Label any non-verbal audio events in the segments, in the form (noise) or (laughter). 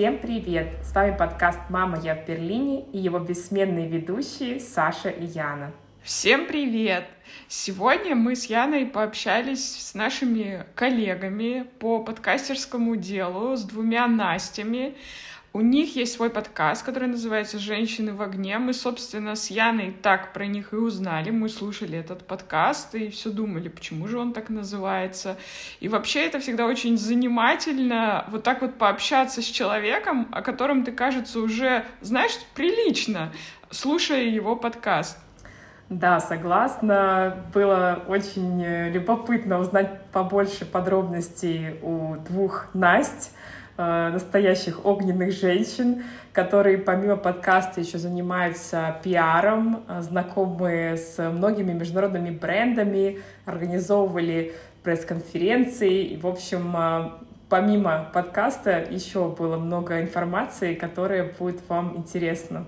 Всем привет! С вами подкаст «Мама, я в Берлине» и его бессменные ведущие Саша и Яна. Всем привет! Сегодня мы с Яной пообщались с нашими коллегами по подкастерскому делу, с двумя Настями. У них есть свой подкаст, который называется «Женщины в огне». Мы, собственно, с Яной так про них и узнали. Мы слушали этот подкаст и все думали, почему же он так называется. И вообще это всегда очень занимательно вот так вот пообщаться с человеком, о котором ты, кажется, уже знаешь прилично, слушая его подкаст. Да, согласна. Было очень э, любопытно узнать побольше подробностей у двух Насть, настоящих огненных женщин, которые помимо подкаста еще занимаются пиаром, э, знакомы с многими международными брендами, организовывали пресс-конференции. И, в общем, помимо подкаста еще было много информации, которая будет вам интересна.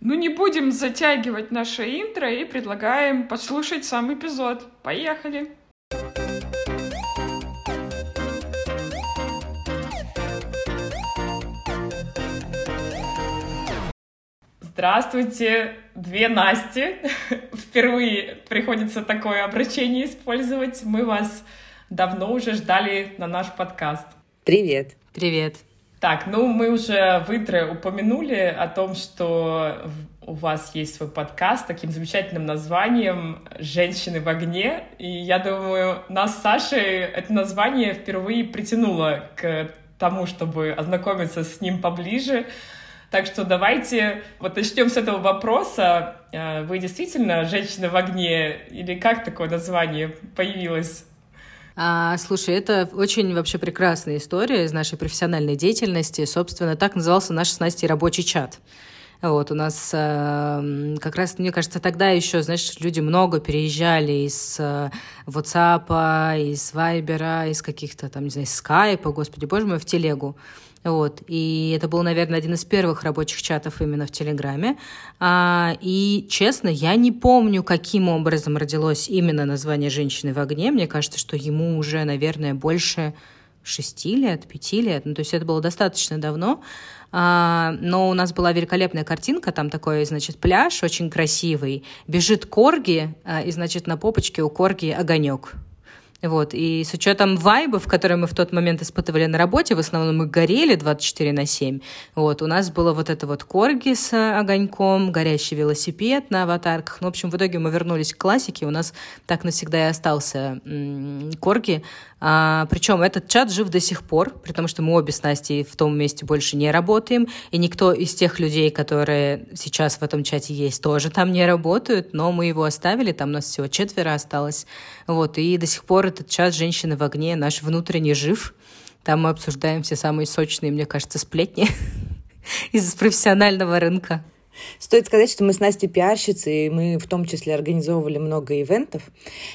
Ну, не будем затягивать наше интро и предлагаем послушать сам эпизод. Поехали! Здравствуйте, две Насти. (laughs) Впервые приходится такое обращение использовать. Мы вас давно уже ждали на наш подкаст. Привет. Привет. Так, ну мы уже в интро упомянули о том, что у вас есть свой подкаст с таким замечательным названием «Женщины в огне». И я думаю, нас с Сашей это название впервые притянуло к тому, чтобы ознакомиться с ним поближе. Так что давайте вот начнем с этого вопроса. Э, вы действительно женщина в огне или как такое название появилось? А, слушай, это очень вообще прекрасная история из нашей профессиональной деятельности. Собственно, так назывался наш с Настей рабочий чат. Вот, у нас э, как раз, мне кажется, тогда еще, знаешь, люди много переезжали из э, WhatsApp, из Viber, из каких-то там, не знаю, Skype, господи боже мой, в телегу. Вот. И это был, наверное, один из первых рабочих чатов именно в Телеграме. А, и, честно, я не помню, каким образом родилось именно название «Женщины в огне». Мне кажется, что ему уже, наверное, больше шести лет, пяти лет. Ну, то есть это было достаточно давно. А, но у нас была великолепная картинка, там такой, значит, пляж очень красивый. Бежит корги, а, и, значит, на попочке у корги огонек. Вот. И с учетом вайбов, которые мы в тот момент испытывали на работе, в основном мы горели 24 на 7. Вот. У нас было вот это вот корги с огоньком, горящий велосипед на аватарках. Ну, в общем, в итоге мы вернулись к классике. У нас так навсегда и остался м- корги. А, причем этот чат жив до сих пор, потому что мы обе с Настей в том месте больше не работаем, и никто из тех людей, которые сейчас в этом чате есть, тоже там не работают, но мы его оставили, там нас всего четверо осталось. Вот, и до сих пор этот чат «Женщины в огне» наш внутренний жив. Там мы обсуждаем все самые сочные, мне кажется, сплетни (laughs) из профессионального рынка. Стоит сказать, что мы с Настей пиарщицы, и мы в том числе организовывали много ивентов.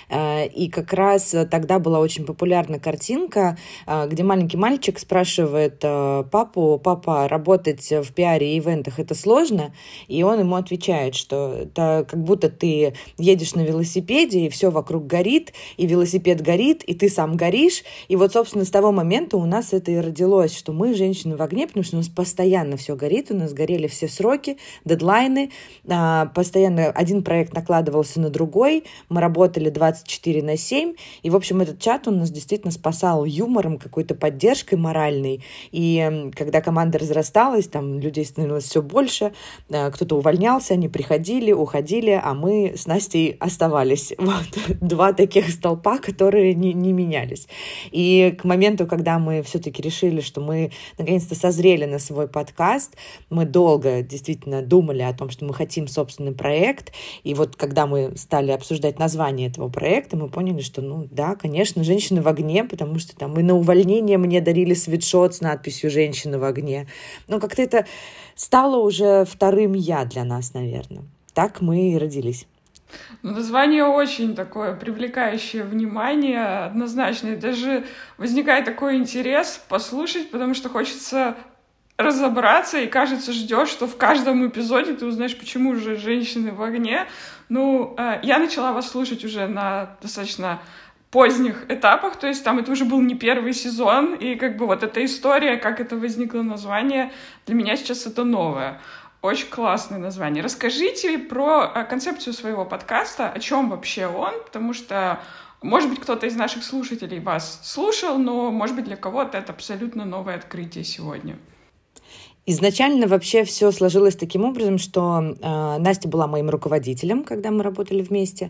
Э, и как раз тогда была очень популярна картинка, э, где маленький мальчик спрашивает э, папу, папа, работать в пиаре и ивентах это сложно? И он ему отвечает, что это как будто ты едешь на велосипеде, и все вокруг горит, и велосипед горит, и ты сам горишь. И вот, собственно, с того момента у нас это и родилось, что мы женщины в огне, потому что у нас постоянно все горит, у нас горели все сроки, дедлайны, а, постоянно один проект накладывался на другой, мы работали 24 на 7, и, в общем, этот чат, он нас действительно спасал юмором, какой-то поддержкой моральной, и когда команда разрасталась, там людей становилось все больше, а, кто-то увольнялся, они приходили, уходили, а мы с Настей оставались. (laughs) Вот. Два таких столпа, которые не, не менялись. И к моменту, когда мы все-таки решили, что мы наконец-то созрели на свой подкаст, мы долго действительно думали, думали о том, что мы хотим собственный проект. И вот когда мы стали обсуждать название этого проекта, мы поняли, что, ну да, конечно, «Женщины в огне», потому что там и на увольнение мне дарили свитшот с надписью «Женщины в огне». Но как-то это стало уже вторым «я» для нас, наверное. Так мы и родились. Ну, название очень такое привлекающее внимание, однозначно. И даже возникает такой интерес послушать, потому что хочется разобраться, и кажется, ждешь, что в каждом эпизоде ты узнаешь, почему же женщины в огне. Ну, э, я начала вас слушать уже на достаточно поздних этапах, то есть там это уже был не первый сезон, и как бы вот эта история, как это возникло название, для меня сейчас это новое. Очень классное название. Расскажите про э, концепцию своего подкаста, о чем вообще он, потому что, может быть, кто-то из наших слушателей вас слушал, но, может быть, для кого-то это абсолютно новое открытие сегодня. Изначально вообще все сложилось таким образом, что э, Настя была моим руководителем, когда мы работали вместе,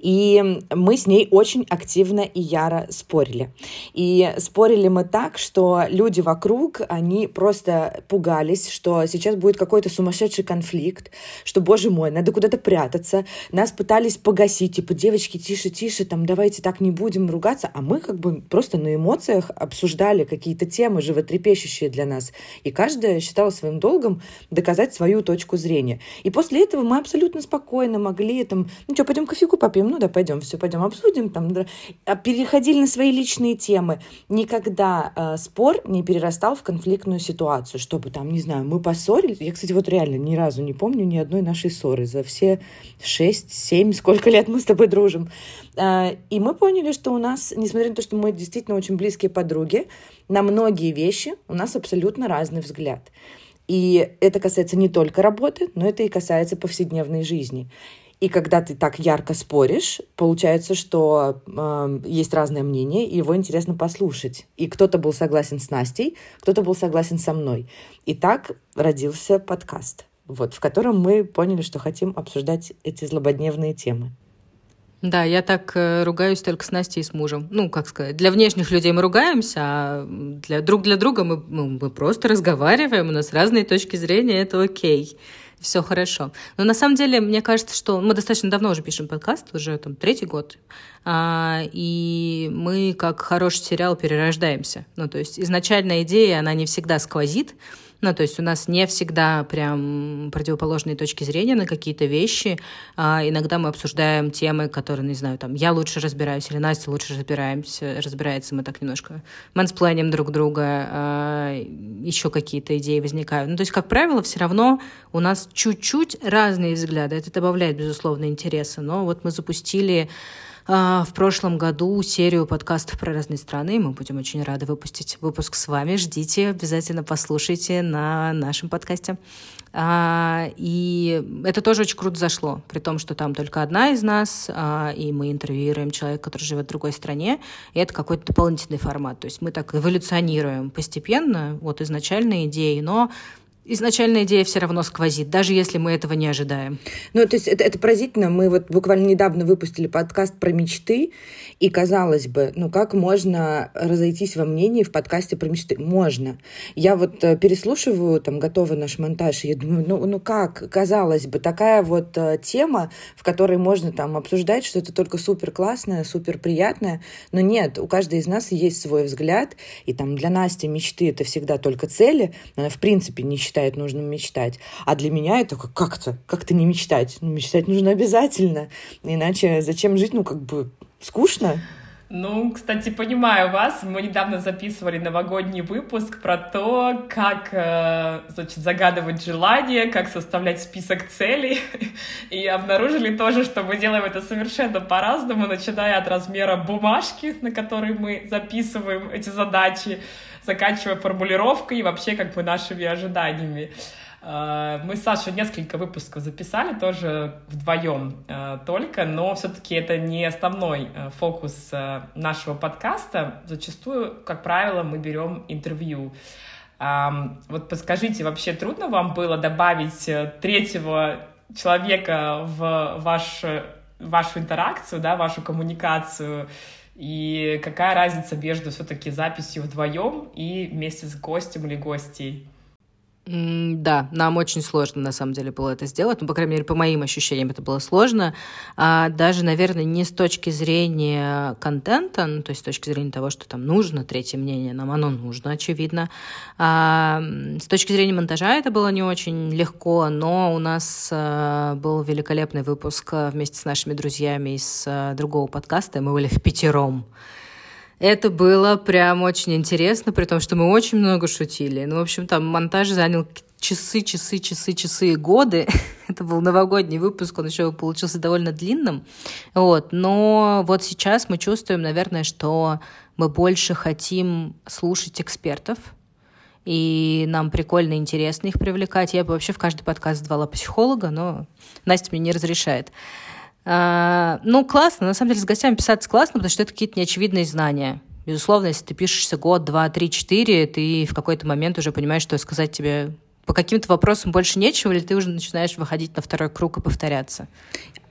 и мы с ней очень активно и яро спорили. И спорили мы так, что люди вокруг, они просто пугались, что сейчас будет какой-то сумасшедший конфликт, что, боже мой, надо куда-то прятаться. Нас пытались погасить, типа, девочки, тише, тише, там, давайте так не будем ругаться, а мы как бы просто на эмоциях обсуждали какие-то темы животрепещущие для нас. И каждая считала своим долгом доказать свою точку зрения. И после этого мы абсолютно спокойно могли там, ну что, пойдем кофейку попьем? Ну да, пойдем, все, пойдем обсудим. Там. А переходили на свои личные темы. Никогда э, спор не перерастал в конфликтную ситуацию, чтобы там, не знаю, мы поссорились. Я, кстати, вот реально ни разу не помню ни одной нашей ссоры за все шесть, семь, сколько лет мы с тобой дружим. Э, и мы поняли, что у нас, несмотря на то, что мы действительно очень близкие подруги, на многие вещи у нас абсолютно разный взгляд. И это касается не только работы, но это и касается повседневной жизни. И когда ты так ярко споришь, получается, что э, есть разное мнение, и его интересно послушать. И кто-то был согласен с Настей, кто-то был согласен со мной. И так родился подкаст, вот, в котором мы поняли, что хотим обсуждать эти злободневные темы. Да, я так э, ругаюсь только с Настей и с мужем. Ну, как сказать, для внешних людей мы ругаемся, а для, друг для друга мы, ну, мы просто разговариваем, у нас разные точки зрения, это окей. Все хорошо. Но на самом деле, мне кажется, что мы достаточно давно уже пишем подкаст, уже там третий год, а, и мы как хороший сериал перерождаемся. Ну, то есть изначальная идея, она не всегда сквозит, ну, то есть у нас не всегда прям противоположные точки зрения на какие-то вещи. А, иногда мы обсуждаем темы, которые, не знаю, там, я лучше разбираюсь или Настя лучше разбираемся, разбирается. Мы так немножко манспланим друг друга, а, еще какие-то идеи возникают. Ну, то есть, как правило, все равно у нас чуть-чуть разные взгляды. Это добавляет, безусловно, интереса. Но вот мы запустили в прошлом году серию подкастов про разные страны. Мы будем очень рады выпустить выпуск с вами. Ждите, обязательно послушайте на нашем подкасте. А, и это тоже очень круто зашло, при том, что там только одна из нас, а, и мы интервьюируем человека, который живет в другой стране, и это какой-то дополнительный формат. То есть мы так эволюционируем постепенно от изначальной идеи, но изначальная идея все равно сквозит, даже если мы этого не ожидаем. Ну, то есть это, это поразительно. Мы вот буквально недавно выпустили подкаст про мечты, и казалось бы, ну как можно разойтись во мнении в подкасте про мечты? Можно. Я вот э, переслушиваю, там, готовый наш монтаж, и я думаю, ну, ну как, казалось бы, такая вот э, тема, в которой можно там обсуждать что-то только супер классное, супер приятное, но нет, у каждой из нас есть свой взгляд, и там для Насти мечты это всегда только цели, она в принципе не считает считает нужным мечтать. А для меня это как-то, как-то не мечтать. Ну, мечтать нужно обязательно. Иначе зачем жить? Ну, как бы скучно. Ну, кстати, понимаю вас. Мы недавно записывали новогодний выпуск про то, как, э, значит, загадывать желания, как составлять список целей. (laughs) И обнаружили тоже, что мы делаем это совершенно по-разному, начиная от размера бумажки, на которой мы записываем эти задачи, заканчивая формулировкой и вообще как бы нашими ожиданиями. Э, мы с Сашей несколько выпусков записали, тоже вдвоем э, только, но все-таки это не основной э, фокус нашего подкаста. Зачастую, как правило, мы берем интервью. Вот подскажите, вообще трудно вам было добавить третьего человека в ваш, вашу интеракцию, да, вашу коммуникацию? И какая разница между все-таки записью вдвоем и вместе с гостем или гостей? Да, нам очень сложно, на самом деле, было это сделать. Ну, по крайней мере, по моим ощущениям, это было сложно. А даже, наверное, не с точки зрения контента, ну, то есть с точки зрения того, что там нужно третье мнение, нам оно нужно, очевидно. А с точки зрения монтажа это было не очень легко, но у нас а, был великолепный выпуск а, вместе с нашими друзьями из а, другого подкаста, мы были в пятером. Это было прям очень интересно, при том, что мы очень много шутили. Ну, в общем, там монтаж занял часы, часы, часы, часы и годы. (laughs) Это был новогодний выпуск, он еще получился довольно длинным. Вот. Но вот сейчас мы чувствуем, наверное, что мы больше хотим слушать экспертов, и нам прикольно и интересно их привлекать. Я бы вообще в каждый подкаст звала психолога, но Настя мне не разрешает. А, ну, классно. На самом деле, с гостями писаться классно, потому что это какие-то неочевидные знания. Безусловно, если ты пишешься год, два, три, четыре, ты в какой-то момент уже понимаешь, что сказать тебе по каким-то вопросам больше нечего, или ты уже начинаешь выходить на второй круг и повторяться?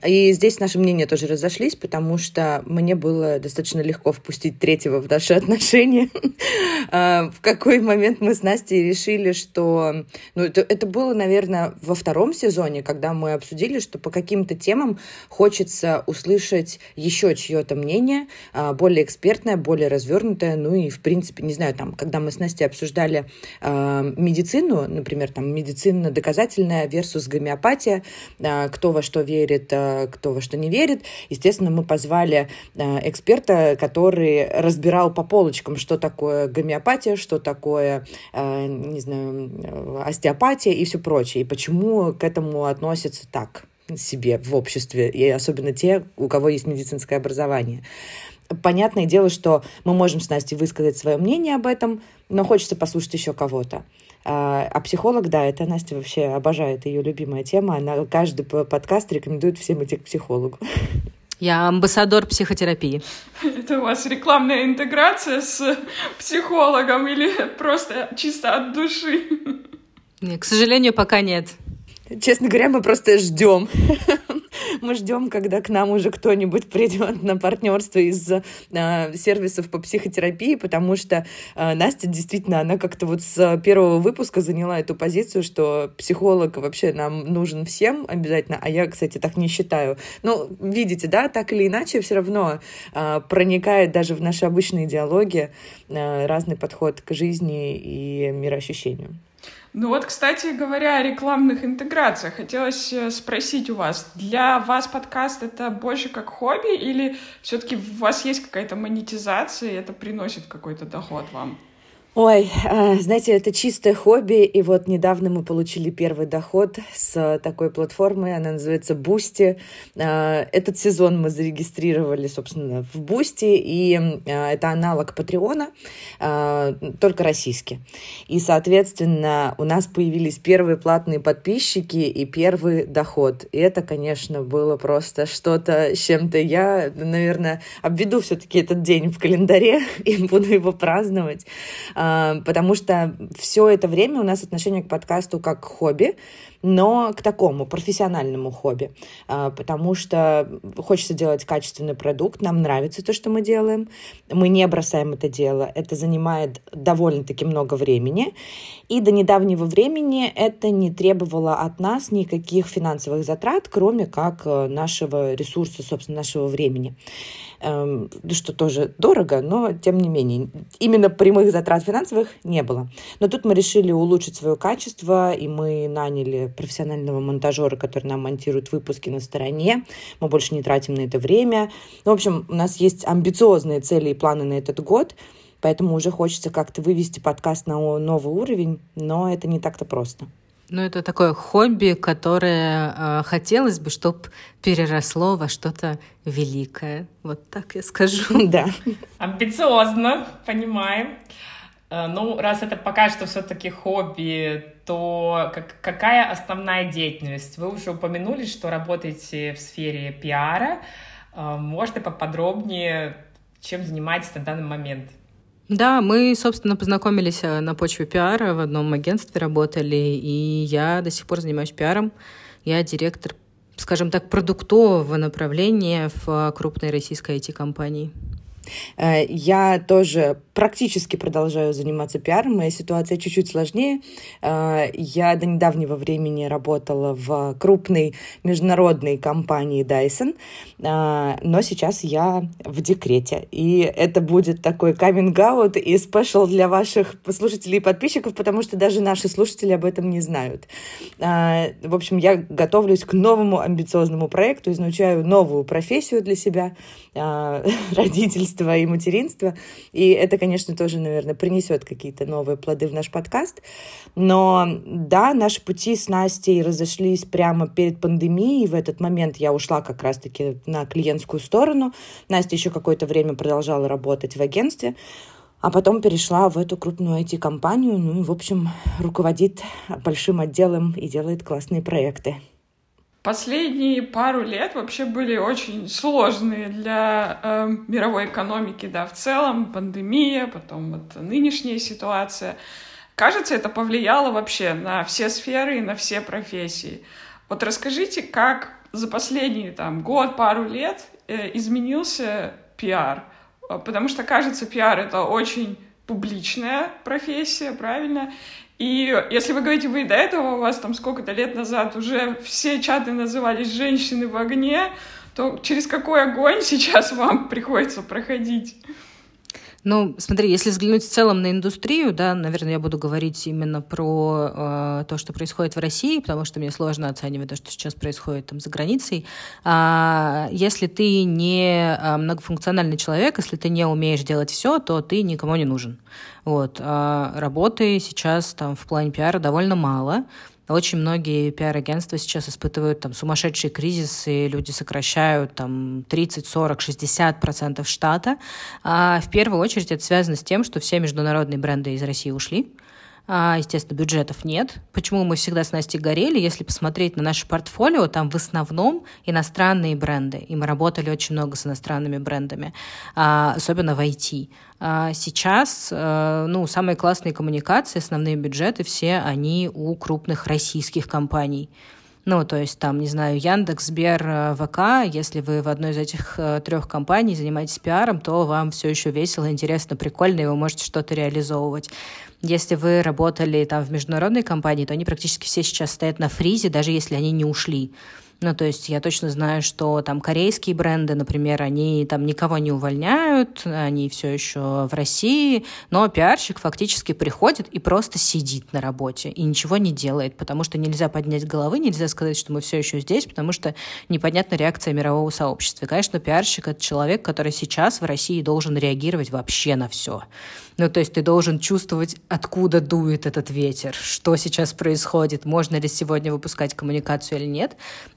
И здесь наши мнения тоже разошлись, потому что мне было достаточно легко впустить третьего в наши (laughs) отношения. А, в какой момент мы с Настей решили, что... Ну, это, это было, наверное, во втором сезоне, когда мы обсудили, что по каким-то темам хочется услышать еще чье-то мнение, а, более экспертное, более развернутое. Ну и, в принципе, не знаю, там, когда мы с Настей обсуждали а, медицину, например, там, медицина доказательная versus гомеопатия, кто во что верит, кто во что не верит. Естественно, мы позвали э, эксперта, который разбирал по полочкам, что такое гомеопатия, что такое, не знаю, остеопатия и все прочее, и почему к этому относятся так себе в обществе, и особенно те, у кого есть медицинское образование. Понятное дело, что мы можем с Настей высказать свое мнение об этом, но хочется послушать еще кого-то. А, а психолог, да, это Настя вообще обожает ее любимая тема. Она каждый подкаст рекомендует всем идти к психологу. Я амбассадор психотерапии. Это у вас рекламная интеграция с психологом или просто чисто от души? Нет, к сожалению, пока нет. Честно говоря, мы просто ждем. (laughs) Мы ждем, когда к нам уже кто-нибудь придет на партнерство из э, сервисов по психотерапии, потому что э, Настя действительно, она как-то вот с первого выпуска заняла эту позицию, что психолог вообще нам нужен всем обязательно, а я, кстати, так не считаю. Ну, видите, да, так или иначе все равно э, проникает даже в наши обычные диалоги э, разный подход к жизни и мироощущению. Ну вот, кстати говоря, о рекламных интеграциях. Хотелось э, спросить у вас, для вас подкаст это больше как хобби или все-таки у вас есть какая-то монетизация, и это приносит какой-то доход вам? Ой, а, знаете, это чистое хобби, и вот недавно мы получили первый доход с такой платформы, она называется Boosty. А, этот сезон мы зарегистрировали, собственно, в Boosty, и а, это аналог Патреона, только российский. И, соответственно, у нас появились первые платные подписчики и первый доход. И это, конечно, было просто что-то с чем-то. Я, наверное, обведу все-таки этот день в календаре (laughs) и буду его праздновать потому что все это время у нас отношение к подкасту как к хобби, но к такому профессиональному хобби, а, потому что хочется делать качественный продукт, нам нравится то, что мы делаем, мы не бросаем это дело, это занимает довольно-таки много времени, и до недавнего времени это не требовало от нас никаких финансовых затрат, кроме как э, нашего ресурса, собственно, нашего времени. Эм, что тоже дорого, но тем не менее. Именно прямых затрат финансовых не было. Но тут мы решили улучшить свое качество, и мы наняли профессионального монтажера, который нам монтирует выпуски на стороне. Мы больше не тратим на это время. Ну, в общем, у нас есть амбициозные цели и планы на этот год, поэтому уже хочется как-то вывести подкаст на новый уровень, но это не так-то просто. Ну, это такое хобби, которое э, хотелось бы, чтобы переросло во что-то великое. Вот так я скажу. (laughs) Да. Амбициозно, понимаем. Э, ну, раз это пока что все-таки хобби, то как, какая основная деятельность? Вы уже упомянули, что работаете в сфере пиара. Э, Можете поподробнее, чем занимаетесь на данный момент? Да, мы, собственно, познакомились э, на почве пиара, в одном агентстве работали, и я до сих пор занимаюсь пиаром. Я директор, скажем так, продуктового направления в крупной российской IT-компании. Э, я тоже практически продолжаю заниматься пиаром. Моя ситуация чуть-чуть сложнее. Э, я до недавнего времени работала в крупной международной компании Dyson, э, но сейчас я в декрете. И это будет такой каминг-аут и спешл для ваших слушателей и подписчиков, потому что даже наши слушатели об этом не знают. В общем, я готовлюсь к новому амбициозному проекту, изучаю новую профессию для себя, (laughs) родительство материнства и материнства. И это, конечно, тоже, наверное, принесет какие-то новые плоды в наш подкаст. Но да, наши пути с Настей разошлись прямо перед пандемией. В этот момент я ушла как раз-таки на клиентскую сторону. Настя еще какое-то время продолжала работать в агентстве а потом перешла в эту крупную IT-компанию, ну и, в общем, руководит большим отделом и делает классные проекты. Последние пару лет вообще были очень сложные для э, мировой экономики, да, в целом, пандемия, потом вот нынешняя ситуация. Кажется, это повлияло вообще на все сферы и на все профессии. Вот расскажите, как за последние там год, пару лет э, изменился пиар? Потому что, кажется, пиар — это очень публичная профессия, правильно? И если вы говорите, вы до этого, у вас там сколько-то лет назад уже все чаты назывались «женщины в огне», то через какой огонь (laughs) сейчас вам приходится проходить? Ну, смотри, если взглянуть в целом на индустрию, да, наверное, я буду говорить именно про э, то, что происходит в России, потому что мне сложно оценивать то, что сейчас происходит там за границей. А, если ты не а, многофункциональный человек, если ты не умеешь делать все, то ты никому не нужен. Вот. А работы сейчас там в плане пиара довольно мало. Очень многие пиар-агентства сейчас испытывают там сумасшедшие кризисы, люди сокращают там 30, 40, 60 процентов штата. А в первую очередь это связано с тем, что все международные бренды из России ушли. А, естественно, бюджетов нет. Почему мы всегда с Настей горели? Если посмотреть на наше портфолио, там в основном иностранные бренды. И мы работали очень много с иностранными брендами, а, особенно в IT. А сейчас, э, ну, самые классные коммуникации, основные бюджеты, все они у крупных российских компаний. Ну, то есть там, не знаю, Яндекс, Сбер, э, ВК, если вы в одной из этих э, трех компаний занимаетесь пиаром, то вам все еще весело, интересно, прикольно, и вы можете что-то реализовывать. Если вы работали там в международной компании, то они практически все сейчас стоят на фризе, даже если они не ушли. Ну, то есть я точно знаю, что там корейские бренды, например, они там никого не увольняют, они все еще в России, но пиарщик фактически приходит и просто сидит на работе и ничего не делает, потому что нельзя поднять головы, нельзя сказать, что мы все еще здесь, потому что непонятна реакция мирового сообщества. И, конечно, пиарщик — это человек, который сейчас в России должен реагировать вообще на все. Ну, то есть ты должен чувствовать, откуда дует этот ветер, что сейчас происходит, можно ли сегодня выпускать коммуникацию или нет.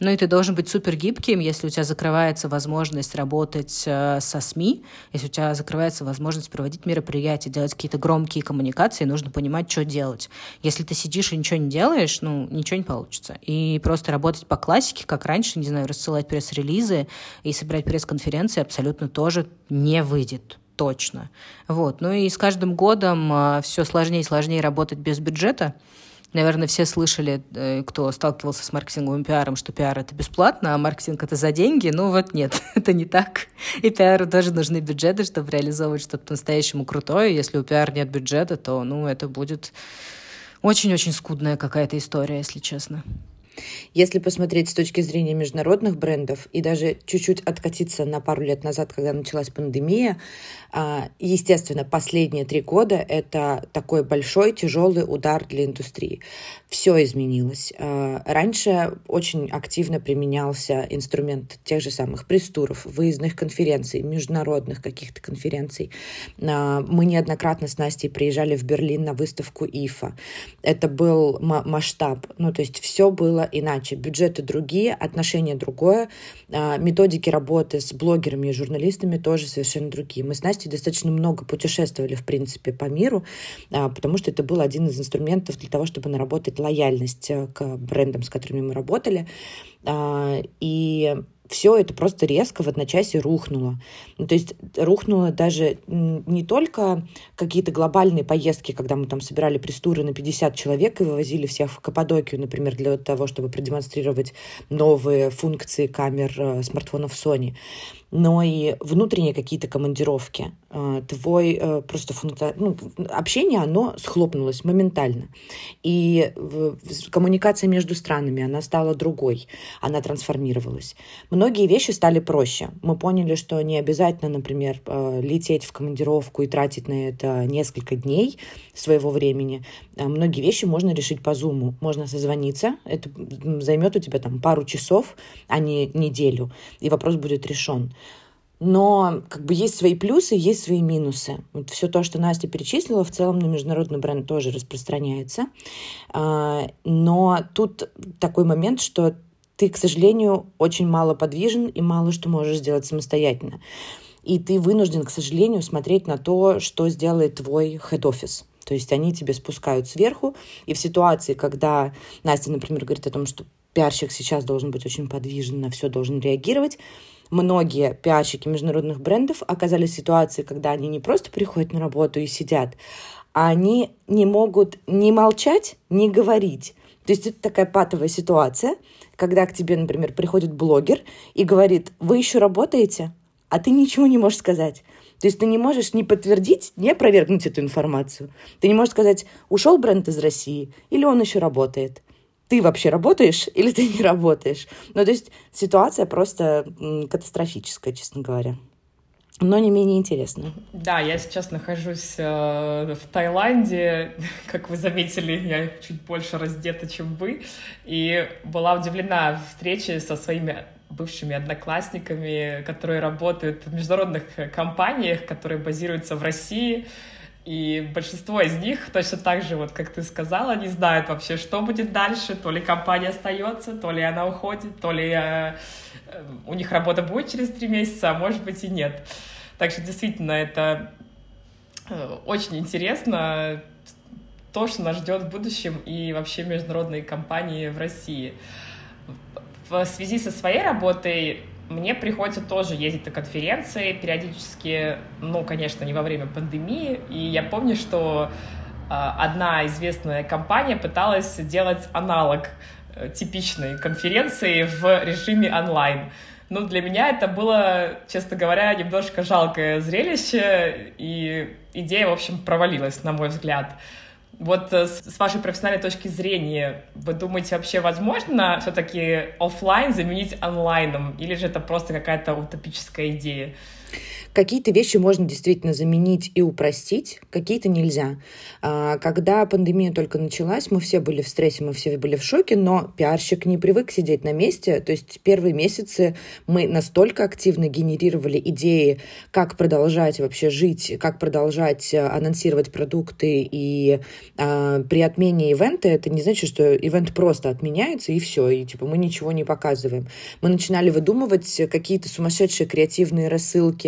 Ну и ты должен быть супер гибким, если у тебя закрывается возможность работать э, со СМИ, если у тебя закрывается возможность проводить мероприятия, делать какие-то громкие коммуникации, нужно понимать, что делать. Если ты сидишь и ничего не делаешь, ну, ничего не получится. И просто работать по классике, как раньше, не знаю, рассылать пресс-релизы и собирать пресс-конференции абсолютно тоже не выйдет точно. Вот. Ну и с каждым годом а, все сложнее и сложнее работать без бюджета. Наверное, все слышали, э, кто сталкивался с маркетинговым пиаром, что пиар — это бесплатно, а маркетинг — это за деньги. Ну вот нет, (laughs) это не так. И пиару тоже нужны бюджеты, чтобы реализовывать что-то по-настоящему крутое. Если у пиара нет бюджета, то ну, это будет очень-очень скудная какая-то история, если честно. Если посмотреть с точки зрения международных брендов и даже чуть-чуть откатиться на пару лет назад, когда началась пандемия, а, естественно, последние три года это такой большой, тяжелый удар для индустрии. Все изменилось. А, раньше очень активно применялся инструмент тех же самых пресс-туров, выездных конференций, международных каких-то конференций. А, мы неоднократно с Настей приезжали в Берлин на выставку ИФА. Это был масштаб. Ну, то есть все было иначе. Бюджеты другие, отношения другое, методики работы с блогерами и журналистами тоже совершенно другие. Мы с Настей Настей достаточно много путешествовали, в принципе, по миру, а, потому что это был один из инструментов для того, чтобы наработать лояльность э, к брендам, с которыми мы работали. А, и все это просто резко в одночасье рухнуло. Ну, то есть рухнуло даже не только какие-то глобальные поездки, когда мы там собирали престуры на 50 человек и вывозили всех в Каппадокию, например, для того, чтобы продемонстрировать новые функции камер э, смартфонов Sony но и внутренние какие-то командировки. Э, твой э, просто функция, ну, общение, оно схлопнулось моментально. И коммуникация между странами, она стала другой, она трансформировалась. Многие вещи стали проще. Мы поняли, что не обязательно, например, э, лететь в командировку и тратить на это несколько дней своего времени. Многие вещи можно решить по зуму. Можно созвониться, это займет у тебя там пару часов, а не неделю, и вопрос будет решен. Но как бы есть свои плюсы, есть свои минусы. Вот все то, что Настя перечислила, в целом на международный бренд тоже распространяется. А, но тут такой момент, что ты, к сожалению, очень мало подвижен и мало что можешь сделать самостоятельно. И ты вынужден, к сожалению, смотреть на то, что сделает твой head-office. То есть они тебе спускают сверху, и в ситуации, когда Настя, например, говорит о том, что пиарщик сейчас должен быть очень подвижен, на все должен реагировать, многие пиарщики международных брендов оказались в ситуации, когда они не просто приходят на работу и сидят, а они не могут ни молчать, ни говорить. То есть это такая патовая ситуация, когда к тебе, например, приходит блогер и говорит, вы еще работаете, а ты ничего не можешь сказать. То есть ты не можешь ни подтвердить, ни опровергнуть эту информацию. Ты не можешь сказать, ушел бренд из России или он еще работает ты вообще работаешь (laughs) или ты не работаешь. Ну, то есть ситуация просто катастрофическая, честно говоря. Но не менее интересно. Да, я сейчас нахожусь э, в Таиланде. (laughs) Как вы заметили, я чуть больше раздета, чем вы. И была удивлена встрече со своими бывшими одноклассниками, которые работают в международных компаниях, которые базируются в России. И большинство из них точно так же, вот как ты сказала, не знают вообще, что будет дальше. То ли компания остается, то ли она уходит, то ли э, э, у них работа будет через три месяца, а может быть и нет. Так что действительно это э, очень интересно, то, что нас ждет в будущем и вообще международные компании в России. В связи со своей работой мне приходится тоже ездить на конференции периодически, ну, конечно, не во время пандемии. И я помню, что э, одна известная компания пыталась делать аналог э, типичной конференции в режиме онлайн. Ну, для меня это было, честно говоря, немножко жалкое зрелище, и идея, в общем, провалилась, на мой взгляд. Вот э, с вашей профессиональной точки зрения, вы думаете, вообще возможно все-таки офлайн заменить онлайном? Или же это просто какая-то утопическая идея? Какие-то вещи можно действительно заменить и упростить, какие-то нельзя. А, когда пандемия только началась, мы все были в стрессе, мы все были в шоке, но пиарщик не привык сидеть на месте. То есть первые месяцы мы настолько активно генерировали идеи, как продолжать вообще жить, как продолжать э, анонсировать продукты. И а, при отмене ивента это не значит, что ивент просто отменяется и все, и типа мы ничего не показываем. Мы начинали выдумывать какие-то сумасшедшие креативные рассылки,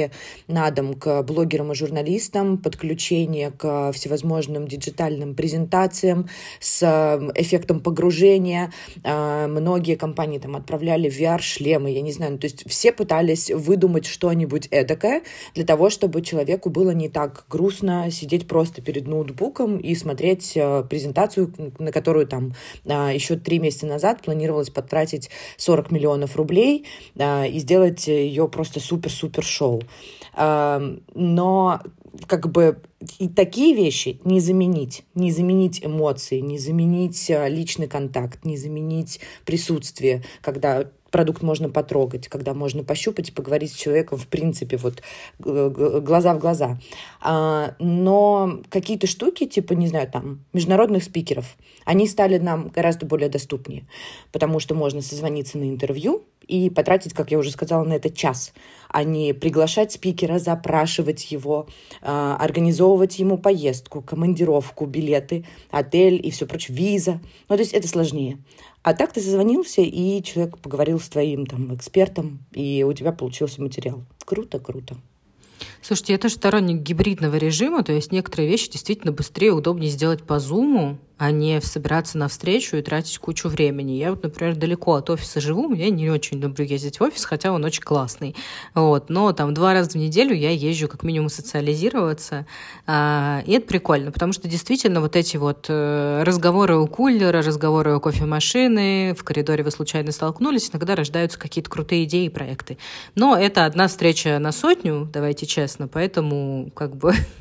на дом к блогерам и журналистам, подключение к всевозможным диджитальным презентациям с эм, эффектом погружения. А, многие компании там отправляли VR-шлемы, я не знаю, ну, то есть все пытались выдумать что-нибудь эдакое для того, чтобы человеку было не так грустно сидеть просто перед ноутбуком и смотреть э, презентацию, на которую там еще три месяца назад планировалось потратить 40 миллионов рублей и сделать ее просто супер-супер шоу но как бы и такие вещи не заменить. Не заменить эмоции, не заменить а, личный контакт, не заменить присутствие, когда продукт можно потрогать, когда можно пощупать поговорить с человеком, в принципе, вот глаза в глаза. А, но какие-то штуки, типа, не знаю, там, международных спикеров, они стали нам гораздо более доступнее, потому что можно созвониться на интервью и потратить, как я уже сказала, на это час, а не приглашать спикера, запрашивать его, а, организовывать ему поездку, командировку, билеты, отель и все прочее, виза. Ну, то есть это сложнее. А так ты созвонился, и человек поговорил с твоим там экспертом, и у тебя получился материал. Круто, круто. Слушайте, я тоже сторонник гибридного режима, то есть некоторые вещи действительно быстрее, удобнее сделать по зуму, а не собираться на встречу и тратить кучу времени. Я вот, например, далеко от офиса живу, я не очень люблю ездить в офис, хотя он очень классный. Вот. Но там два раза в неделю я езжу как минимум социализироваться, а, и это прикольно, потому что действительно вот эти вот э, разговоры у кулера, разговоры у кофемашины, в коридоре вы случайно столкнулись, иногда рождаются какие-то крутые идеи и проекты. Но это одна встреча на сотню, давайте честно, поэтому как бы (laughs)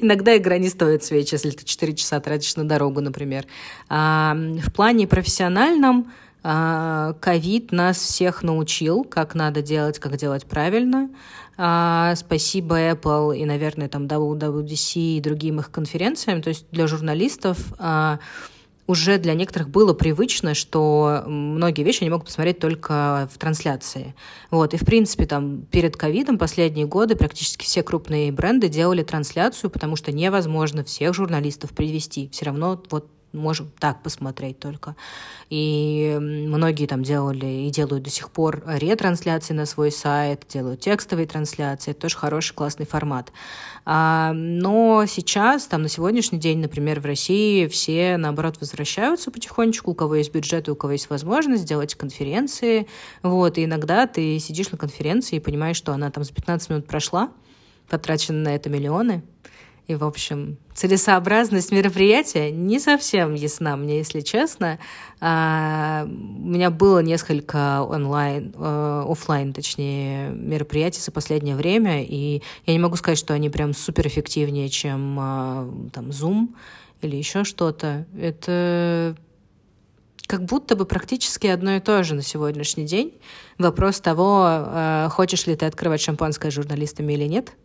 Иногда игра не стоит свеч, если ты 4 часа тратишь на дорогу, например. А, в плане профессиональном а, ковид нас всех научил, как надо делать, как делать правильно. А, спасибо Apple и, наверное, там WWDC и другим их конференциям. То есть для журналистов а, уже для некоторых было привычно, что многие вещи они могут посмотреть только в трансляции. Вот. И, в принципе, там, перед ковидом последние годы практически все крупные бренды делали трансляцию, потому что невозможно всех журналистов привести. Все равно вот можем так посмотреть только. И многие там делали и делают до сих пор ретрансляции на свой сайт, делают текстовые трансляции. Это тоже хороший, классный формат. А, но сейчас, там на сегодняшний день, например, в России все, наоборот, возвращаются потихонечку, у кого есть бюджет, у кого есть возможность сделать конференции. Вот, и иногда ты сидишь на конференции и понимаешь, что она там за 15 минут прошла, потрачены на это миллионы, и, в общем, целесообразность мероприятия не совсем ясна мне, если честно. А, у меня было несколько онлайн, э, офлайн, точнее, мероприятий за последнее время, и я не могу сказать, что они прям супер эффективнее, чем а, там Zoom или еще что-то. Это как будто бы практически одно и то же на сегодняшний день. Вопрос того, э, хочешь ли ты открывать шампанское журналистами или нет —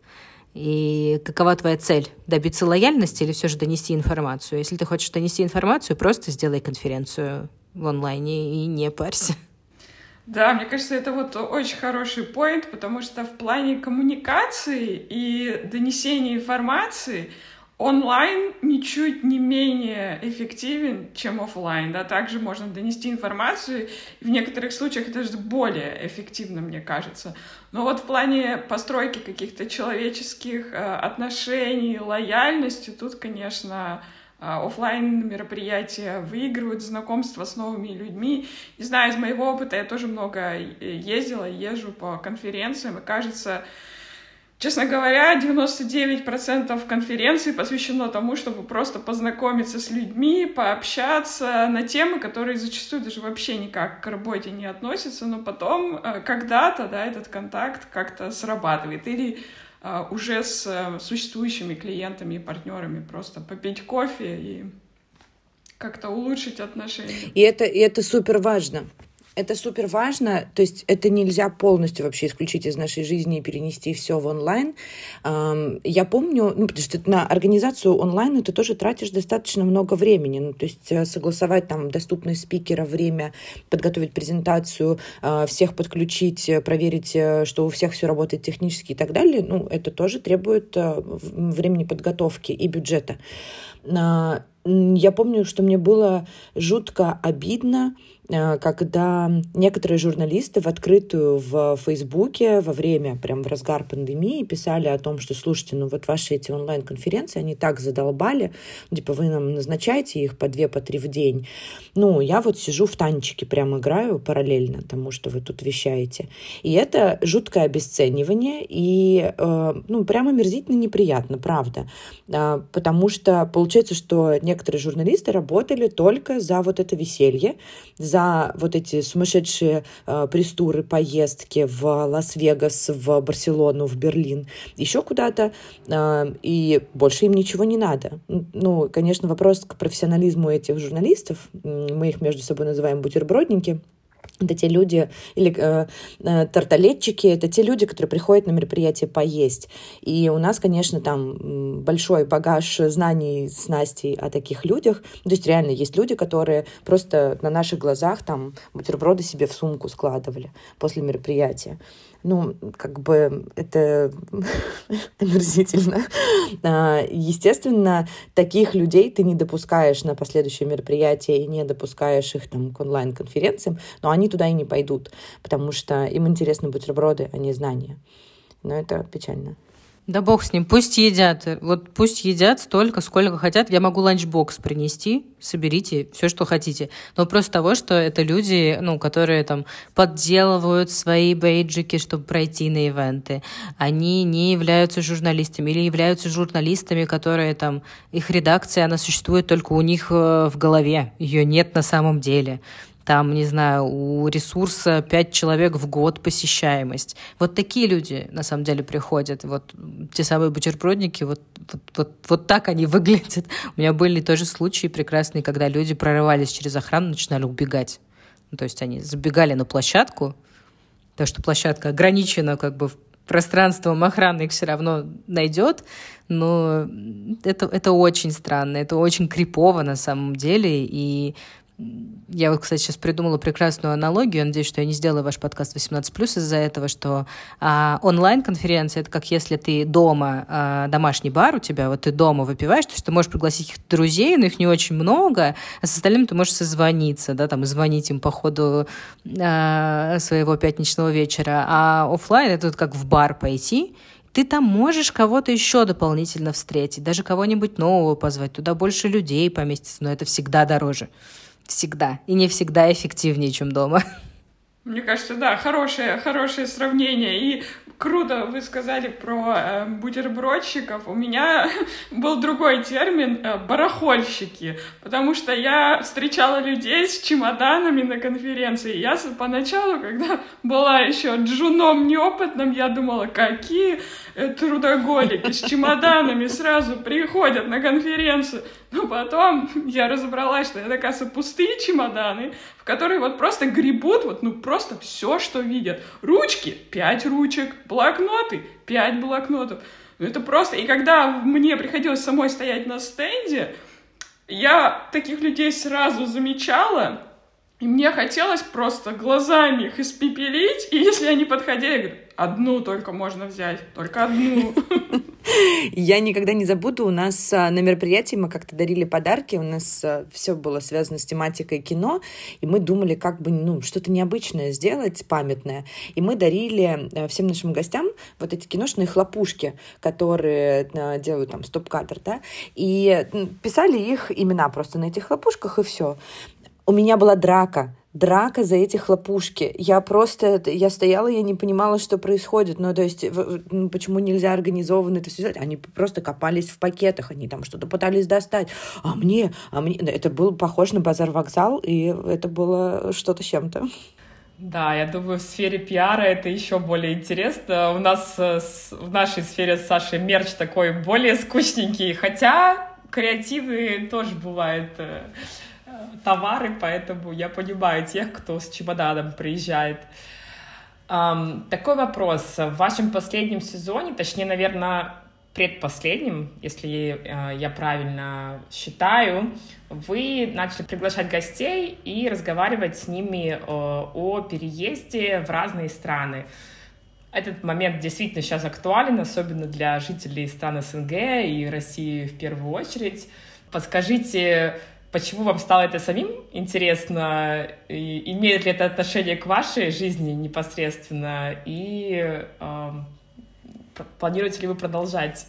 и какова твоя цель? Добиться лояльности или все же донести информацию? Если ты хочешь донести информацию, просто сделай конференцию в онлайне и не парься. Да, мне кажется, это вот очень хороший поинт, потому что в плане коммуникации и донесения информации онлайн ничуть не менее эффективен, чем офлайн. Да? Также можно донести информацию, и в некоторых случаях это даже более эффективно, мне кажется. Но вот в плане постройки каких-то человеческих э, отношений, лояльности, тут, конечно, э, офлайн мероприятия выигрывают знакомство с новыми людьми. Не знаю, из моего опыта я тоже много ездила, езжу по конференциям, и кажется, Честно говоря, 99% конференции посвящено тому, чтобы просто познакомиться с людьми, пообщаться на темы, которые зачастую даже вообще никак к работе не относятся, но потом э, когда-то да, этот контакт как-то срабатывает. Или э, уже с э, существующими клиентами и партнерами просто попить кофе и как-то улучшить отношения. И это, и это супер важно это супер важно, то есть это нельзя полностью вообще исключить из нашей жизни и перенести все в онлайн. Я помню, ну, потому что на организацию онлайн ты тоже тратишь достаточно много времени, ну, то есть э, согласовать там доступность спикера, время, подготовить презентацию, а, всех подключить, э, проверить, э, что у всех все работает технически и так далее, ну, это тоже требует времени подготовки и бюджета. Я помню, что мне было жутко обидно, Э, когда некоторые журналисты в открытую в Фейсбуке во время, прям в разгар пандемии писали о том, что, слушайте, ну вот ваши эти онлайн-конференции, они так задолбали, типа вы нам назначаете их по две, по три в день. Ну, я вот сижу в танчике, прям играю параллельно тому, что вы тут вещаете. И это жуткое обесценивание и, э, ну, прямо мерзительно неприятно, правда. Э, потому что получается, что некоторые журналисты работали только за вот это веселье, за за вот эти сумасшедшие э, престуры, поездки в Лас-Вегас, в Барселону, в Берлин, еще куда-то, э, и больше им ничего не надо. Ну, конечно, вопрос к профессионализму этих журналистов, мы их между собой называем бутербродники, это те люди, или э, э, тарталетчики, это те люди, которые приходят на мероприятие поесть. И у нас, конечно, там большой багаж знаний с Настей о таких людях. То есть реально есть люди, которые просто на наших глазах там бутерброды себе в сумку складывали после мероприятия ну, как бы это (laughs) омерзительно. А, естественно, таких людей ты не допускаешь на последующие мероприятия и не допускаешь их там к онлайн-конференциям, но они туда и не пойдут, потому что им интересны бутерброды, а не знания. Но это печально. Да бог с ним, пусть едят. Вот пусть едят столько, сколько хотят. Я могу ланчбокс принести, соберите все, что хотите. Но просто того, что это люди, ну, которые там подделывают свои бейджики, чтобы пройти на ивенты. Они не являются журналистами или являются журналистами, которые там, их редакция, она существует только у них э, в голове. Ее нет на самом деле там, не знаю, у ресурса 5 человек в год посещаемость. Вот такие люди, на самом деле, приходят. Вот те самые бутербродники, вот, вот, вот, вот так они (laughs) выглядят. У меня были тоже случаи прекрасные, когда люди прорывались через охрану, начинали убегать. Ну, то есть они забегали на площадку, потому что площадка ограничена как бы пространством охранник все равно найдет, но это, это очень странно, это очень крипово на самом деле, и я вот, кстати, сейчас придумала прекрасную аналогию. Надеюсь, что я не сделаю ваш подкаст 18+, из-за этого, что а, онлайн-конференция — это как если ты дома, а, домашний бар у тебя, вот ты дома выпиваешь, то есть ты можешь пригласить их друзей, но их не очень много, а с остальными ты можешь созвониться, да, там, и звонить им по ходу а, своего пятничного вечера. А офлайн это вот как в бар пойти, ты там можешь кого-то еще дополнительно встретить, даже кого-нибудь нового позвать, туда больше людей поместится, но это всегда дороже. Всегда. И не всегда эффективнее, чем дома. (laughs) Мне кажется, да, хорошее, хорошее сравнение. И круто вы сказали про э, бутербродщиков. У меня (laughs) был другой термин э, барахольщики, потому что я встречала людей с чемоданами на конференции. Я поначалу, когда была еще джуном неопытным, я думала, какие трудоголики с чемоданами сразу приходят на конференцию. Но потом я разобралась, что это, оказывается, пустые чемоданы, в которые вот просто гребут, вот, ну, просто все, что видят. Ручки — пять ручек, блокноты — пять блокнотов. Ну, это просто... И когда мне приходилось самой стоять на стенде, я таких людей сразу замечала, и мне хотелось просто глазами их испепелить, и если они подходили, я говорю, одну только можно взять, только одну. (laughs) Я никогда не забуду, у нас а, на мероприятии мы как-то дарили подарки, у нас а, все было связано с тематикой кино, и мы думали, как бы, ну, что-то необычное сделать, памятное. И мы дарили а, всем нашим гостям вот эти киношные хлопушки, которые делают там стоп-кадр, да, и писали их имена просто на этих хлопушках, и все. У меня была драка драка за эти хлопушки. Я просто, я стояла, я не понимала, что происходит. Ну, то есть, ну, почему нельзя организованно это все сделать? Они просто копались в пакетах, они там что-то пытались достать. А мне, а мне... Это было похоже на базар-вокзал, и это было что-то с чем-то. Да, я думаю, в сфере пиара это еще более интересно. У нас э, в нашей сфере с Сашей мерч такой более скучненький, хотя креативы тоже бывают э, товары, поэтому я понимаю тех, кто с чемоданом приезжает. Um, такой вопрос. В вашем последнем сезоне, точнее, наверное, предпоследнем, если uh, я правильно считаю, вы начали приглашать гостей и разговаривать с ними uh, о переезде в разные страны. Этот момент действительно сейчас актуален, особенно для жителей стран СНГ и России в первую очередь. Подскажите, Почему вам стало это самим интересно? И имеет ли это отношение к вашей жизни непосредственно? И э, планируете ли вы продолжать?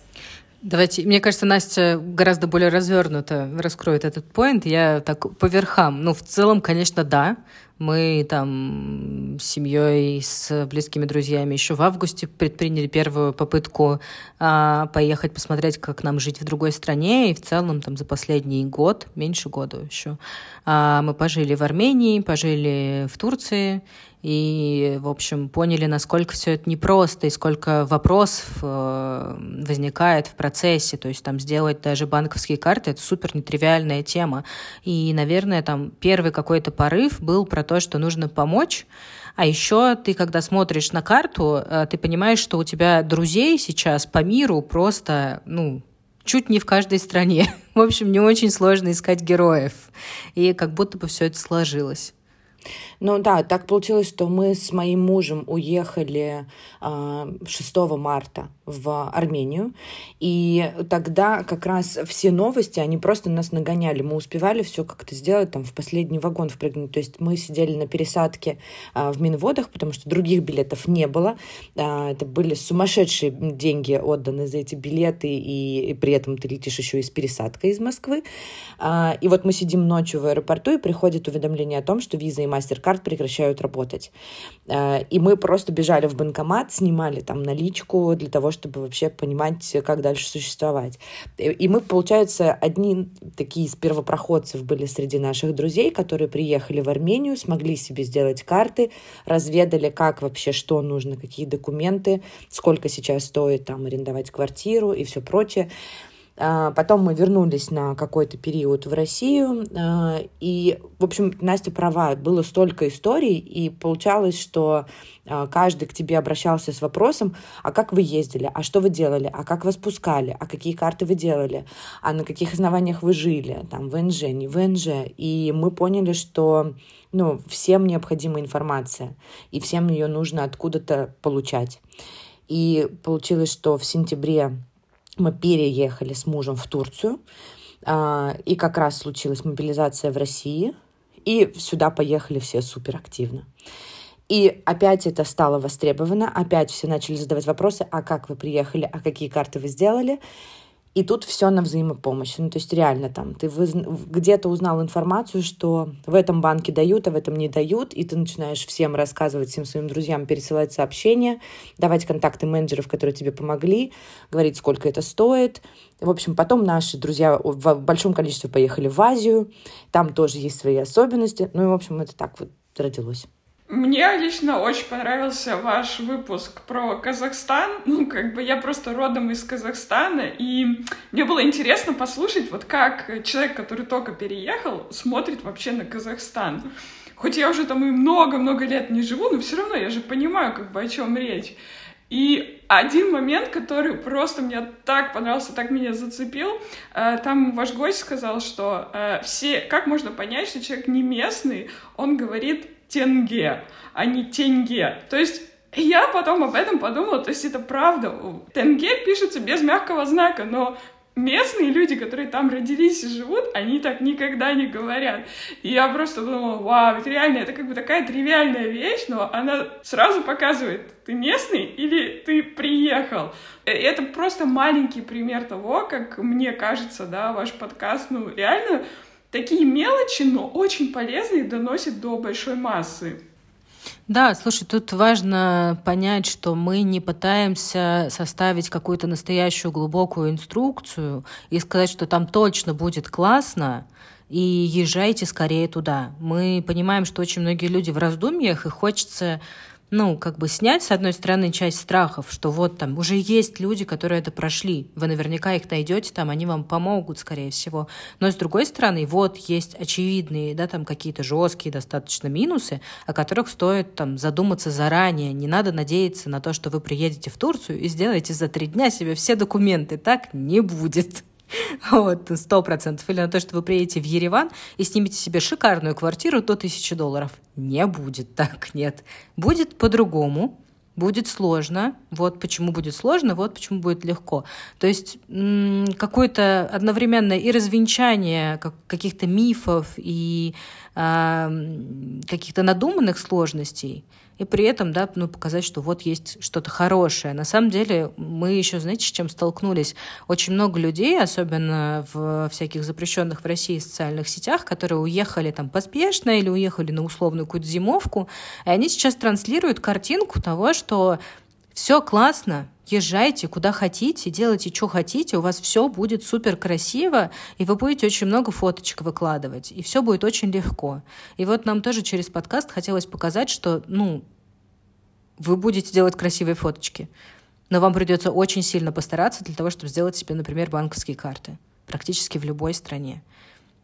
Давайте, мне кажется, Настя гораздо более развернуто раскроет этот поинт. Я так по верхам. Ну, в целом, конечно, да. Мы там с семьей, с близкими друзьями еще в августе предприняли первую попытку а, поехать посмотреть, как нам жить в другой стране. И в целом там за последний год, меньше года еще, а, мы пожили в Армении, пожили в Турции и, в общем, поняли, насколько все это непросто и сколько вопросов э, возникает в процессе. То есть там сделать даже банковские карты — это супер нетривиальная тема. И, наверное, там первый какой-то порыв был про то, что нужно помочь, а еще ты, когда смотришь на карту, э, ты понимаешь, что у тебя друзей сейчас по миру просто, ну, чуть не в каждой стране. (laughs) В общем, не очень сложно искать героев. И как будто бы все это сложилось. Ну да, так получилось, что мы с моим мужем уехали э, 6 марта в Армению, и тогда как раз все новости, они просто нас нагоняли. Мы успевали все как-то сделать, там, в последний вагон впрыгнуть. То есть мы сидели на пересадке э, в Минводах, потому что других билетов не было. Э, это были сумасшедшие деньги отданы за эти билеты, и, и при этом ты летишь еще и с пересадкой из Москвы. Э, и вот мы сидим ночью в аэропорту, и приходит уведомление о том, что виза и мастер карт прекращают работать. Э, и мы просто бежали в банкомат, снимали там наличку для того, чтобы вообще понимать, как дальше существовать. И мы, получается, одни такие из первопроходцев были среди наших друзей, которые приехали в Армению, смогли себе сделать карты, разведали, как вообще, что нужно, какие документы, сколько сейчас стоит там арендовать квартиру и все прочее. А, потом мы вернулись на какой-то период в Россию. А, и, в общем, Настя права, было столько историй, и получалось, что а, каждый к тебе обращался с вопросом, а как вы ездили, а что вы делали, а как вас пускали, а какие карты вы делали, а на каких основаниях вы жили, там, ВНЖ, не ВНЖ. И мы поняли, что ну, всем необходима информация, и всем ее нужно откуда-то получать. И получилось, что в сентябре мы переехали с мужем в Турцию, а, и как раз случилась мобилизация в России, и сюда поехали все суперактивно. И опять это стало востребовано, опять все начали задавать вопросы, а как вы приехали, а какие карты вы сделали. И тут все на взаимопомощи. Ну, то есть реально там ты где-то узнал информацию, что в этом банке дают, а в этом не дают, и ты начинаешь всем рассказывать, всем своим друзьям пересылать сообщения, давать контакты менеджеров, которые тебе помогли, говорить, сколько это стоит. В общем, потом наши друзья в большом количестве поехали в Азию, там тоже есть свои особенности. Ну и, в общем, это так вот родилось. Мне лично очень понравился ваш выпуск про Казахстан. Ну, как бы я просто родом из Казахстана, и мне было интересно послушать, вот как человек, который только переехал, смотрит вообще на Казахстан. Хоть я уже там и много-много лет не живу, но все равно я же понимаю, как бы о чем речь. И один момент, который просто мне так понравился, так меня зацепил, э, там ваш гость сказал, что э, все, как можно понять, что человек не местный, он говорит тенге, а не тенге. То есть я потом об этом подумала, то есть это правда. Тенге пишется без мягкого знака, но местные люди, которые там родились и живут, они так никогда не говорят. И я просто думала, вау, ведь реально, это как бы такая тривиальная вещь, но она сразу показывает, ты местный или ты приехал. И это просто маленький пример того, как мне кажется, да, ваш подкаст, ну, реально такие мелочи, но очень полезные, доносят до большой массы. Да, слушай, тут важно понять, что мы не пытаемся составить какую-то настоящую глубокую инструкцию и сказать, что там точно будет классно, и езжайте скорее туда. Мы понимаем, что очень многие люди в раздумьях, и хочется ну, как бы снять, с одной стороны, часть страхов, что вот там уже есть люди, которые это прошли, вы наверняка их найдете там, они вам помогут, скорее всего. Но с другой стороны, вот есть очевидные, да, там какие-то жесткие достаточно минусы, о которых стоит там задуматься заранее. Не надо надеяться на то, что вы приедете в Турцию и сделаете за три дня себе все документы. Так не будет. (laughs) Вот, сто процентов. Или на то, что вы приедете в Ереван и снимете себе шикарную квартиру до тысячи долларов. Не будет так, (laughs) нет. Будет по-другому, будет сложно. Вот почему будет сложно, вот почему будет легко. То есть какое-то одновременное и развенчание каких-то мифов и каких-то надуманных сложностей – и при этом, да, ну, показать, что вот есть что-то хорошее. На самом деле мы еще, знаете, с чем столкнулись? Очень много людей, особенно в всяких запрещенных в России социальных сетях, которые уехали там поспешно или уехали на условную какую-то зимовку, и они сейчас транслируют картинку того, что все классно, езжайте куда хотите, делайте, что хотите, у вас все будет супер красиво, и вы будете очень много фоточек выкладывать, и все будет очень легко. И вот нам тоже через подкаст хотелось показать, что, ну, вы будете делать красивые фоточки, но вам придется очень сильно постараться для того, чтобы сделать себе, например, банковские карты практически в любой стране.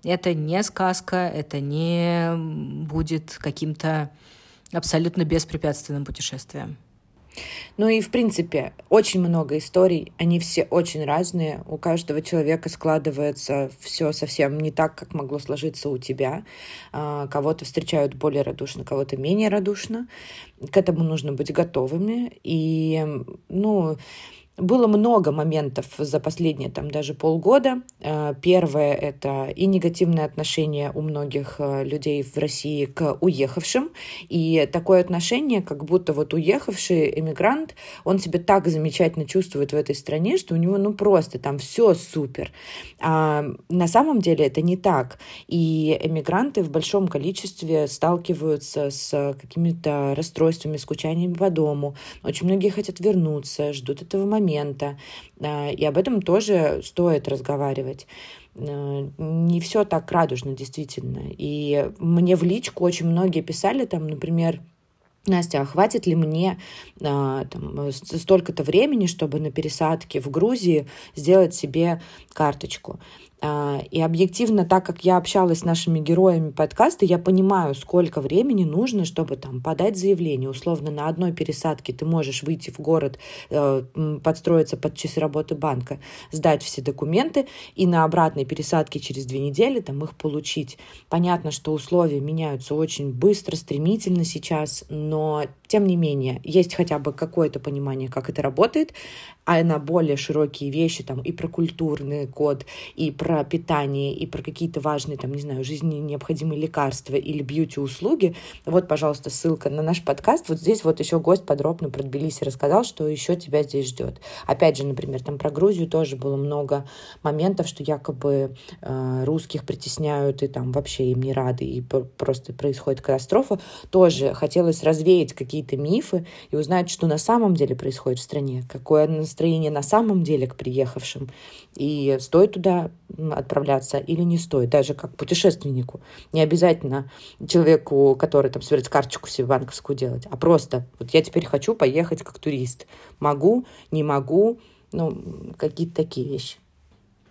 Это не сказка, это не будет каким-то абсолютно беспрепятственным путешествием. Ну и, в принципе, очень много историй, они все очень разные. У каждого человека складывается все совсем не так, как могло сложиться у тебя. А, кого-то встречают более радушно, кого-то менее радушно. К этому нужно быть готовыми. И, ну, было много моментов за последние там даже полгода. Э, первое — это и негативное отношение у многих э, людей в России к уехавшим. И такое отношение, как будто вот уехавший эмигрант, он себя так замечательно чувствует в этой стране, что у него ну просто там все супер. А на самом деле это не так. И эмигранты в большом количестве сталкиваются с какими-то расстройствами, скучаниями по дому. Очень многие хотят вернуться, ждут этого момента момента. А, и об этом тоже стоит разговаривать а, не все так радужно, действительно. И мне в личку очень многие писали там, например, Настя, а хватит ли мне а, там, столько-то времени, чтобы на пересадке в Грузии сделать себе карточку? А, и объективно, так как я общалась с нашими героями подкаста, я понимаю, сколько времени нужно, чтобы там подать заявление. Условно, на одной пересадке ты можешь выйти в город, э, подстроиться под часы работы банка, сдать все документы, и на обратной пересадке через две недели там их получить. Понятно, что условия меняются очень быстро, стремительно сейчас, но тем не менее, есть хотя бы какое-то понимание, как это работает, а на более широкие вещи, там, и про культурный код, и про питание, и про какие-то важные, там, не знаю, жизненно необходимые лекарства или бьюти-услуги, вот, пожалуйста, ссылка на наш подкаст. Вот здесь вот еще гость подробно про Тбилиси рассказал, что еще тебя здесь ждет. Опять же, например, там про Грузию тоже было много моментов, что якобы э, русских притесняют, и там вообще им не рады, и просто происходит катастрофа. Тоже хотелось развеять какие-то мифы и узнать, что на самом деле происходит в стране, какое настроение на самом деле к приехавшим, и стоит туда отправляться или не стоит, даже как путешественнику. Не обязательно человеку, который там собирается карточку себе банковскую делать, а просто вот я теперь хочу поехать как турист. Могу, не могу, ну, какие-то такие вещи.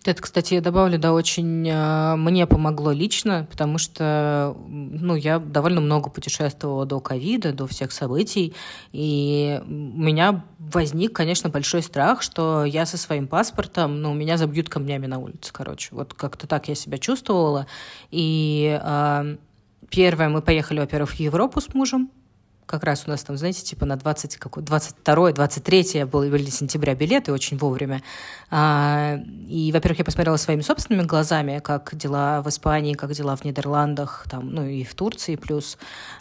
Это, кстати, я добавлю, да, очень э, мне помогло лично, потому что, ну, я довольно много путешествовала до ковида, до всех событий, и у меня возник, конечно, большой страх, что я со своим паспортом, ну, меня забьют камнями на улице, короче. Вот как-то так я себя чувствовала. И э, первое, мы поехали, во-первых, в Европу с мужем, как раз у нас там, знаете, типа на 20, какой, 22 23 был, были сентября билеты очень вовремя. А, и, во-первых, я посмотрела своими собственными глазами, как дела в Испании, как дела в Нидерландах, там, ну и в Турции плюс,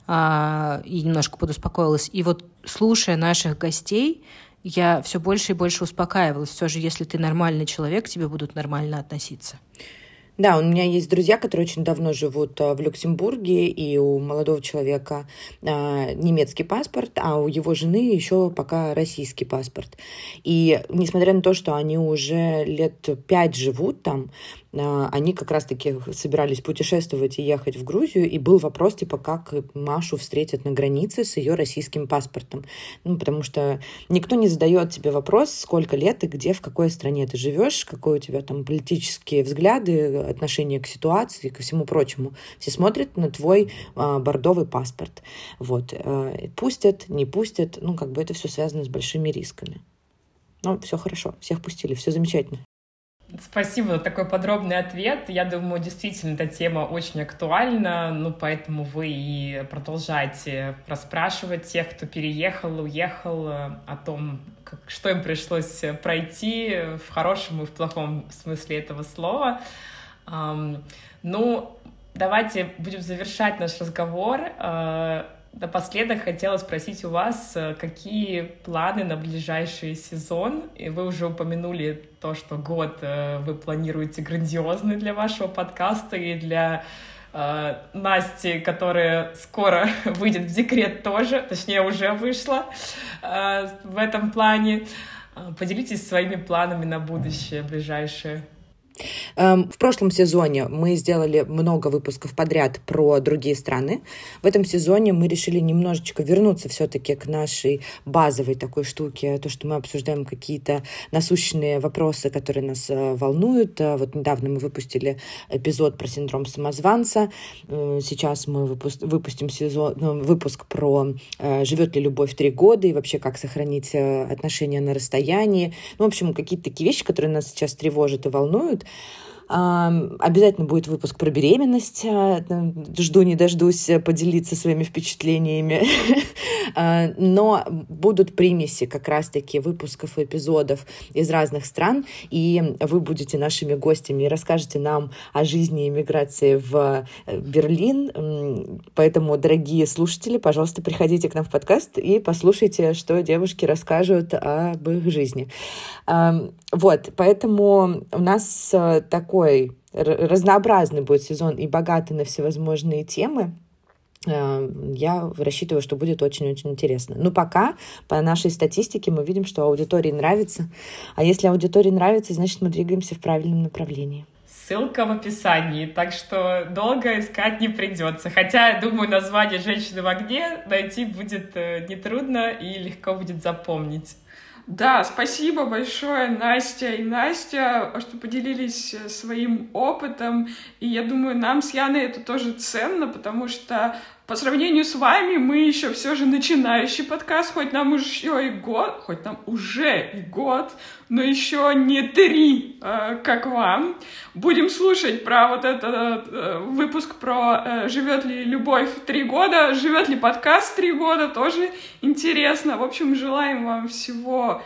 а, и немножко подуспокоилась. И вот слушая наших гостей, я все больше и больше успокаивалась. Все же, если ты нормальный человек, к тебе будут нормально относиться. Да, у меня есть друзья, которые очень давно живут а, в Люксембурге, и у молодого человека а, немецкий паспорт, а у его жены еще пока российский паспорт. И несмотря на то, что они уже лет пять живут там, они как раз-таки собирались путешествовать и ехать в Грузию, и был вопрос, типа, как Машу встретят на границе с ее российским паспортом. Ну, потому что никто не задает тебе вопрос, сколько лет и где, в какой стране ты живешь, какой у тебя там политические взгляды, отношение к ситуации, ко всему прочему. Все смотрят на твой а, бордовый паспорт. Вот. А, пустят, не пустят, ну, как бы это все связано с большими рисками. Ну, все хорошо, всех пустили, все замечательно. Спасибо за такой подробный ответ. Я думаю, действительно, эта тема очень актуальна, ну, поэтому вы и продолжаете расспрашивать тех, кто переехал, уехал, о том, как, что им пришлось пройти в хорошем и в плохом смысле этого слова. Ну, давайте будем завершать наш разговор. Напоследок хотела спросить у вас, э, какие планы на ближайший сезон? И вы уже упомянули то, что год э, вы планируете грандиозный для вашего подкаста и для э, Насти, которая скоро (laughs) выйдет в декрет тоже, точнее уже вышла э, в этом плане. Э, поделитесь своими планами на будущее ближайшее. Эм, в прошлом сезоне мы сделали много выпусков подряд про другие страны. В этом сезоне мы решили немножечко вернуться все-таки к нашей базовой такой штуке, то, что мы обсуждаем какие-то насущные вопросы, которые нас э, волнуют. Э, вот недавно мы выпустили эпизод про синдром самозванца. Э, сейчас мы выпустим сезон, ну, выпуск про живет ли любовь три года и вообще как сохранить отношения на расстоянии. Ну, в общем, какие-то такие вещи, которые нас сейчас тревожат и волнуют. Обязательно будет выпуск про беременность. А, жду не дождусь поделиться своими впечатлениями. (laughs) А, но будут примеси как раз-таки выпусков и эпизодов из разных стран, и вы будете нашими гостями и расскажете нам о жизни иммиграции в э, Берлин. Поэтому, дорогие слушатели, пожалуйста, приходите к нам в подкаст и послушайте, что девушки расскажут об их жизни. Вот, поэтому у нас э, такой разнообразный будет сезон и богатый на всевозможные темы. Э, я рассчитываю, что будет очень-очень интересно. Но пока по нашей статистике мы видим, что аудитории нравится. А если аудитории нравится, значит мы двигаемся в правильном направлении. ссылка в описании, так что долго искать не придется. Хотя, думаю, название «Женщины в огне» найти будет э, нетрудно и легко будет запомнить. Да, спасибо большое, Настя и Настя, что поделились э, своим опытом. И я думаю, нам с Яной это тоже ценно, потому что по сравнению с вами мы еще все же начинающий подкаст, хоть нам еще и год, хоть нам уже и год, но еще не три, э, как вам. Будем слушать про вот этот э, выпуск про э, живет ли любовь три года, живет ли подкаст три года, тоже интересно. В общем, желаем вам всего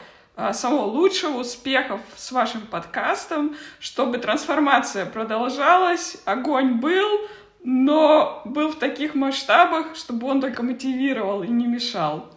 самого лучшего, успехов с вашим подкастом, чтобы трансформация продолжалась, огонь был, но был в таких масштабах, чтобы он только мотивировал и не мешал.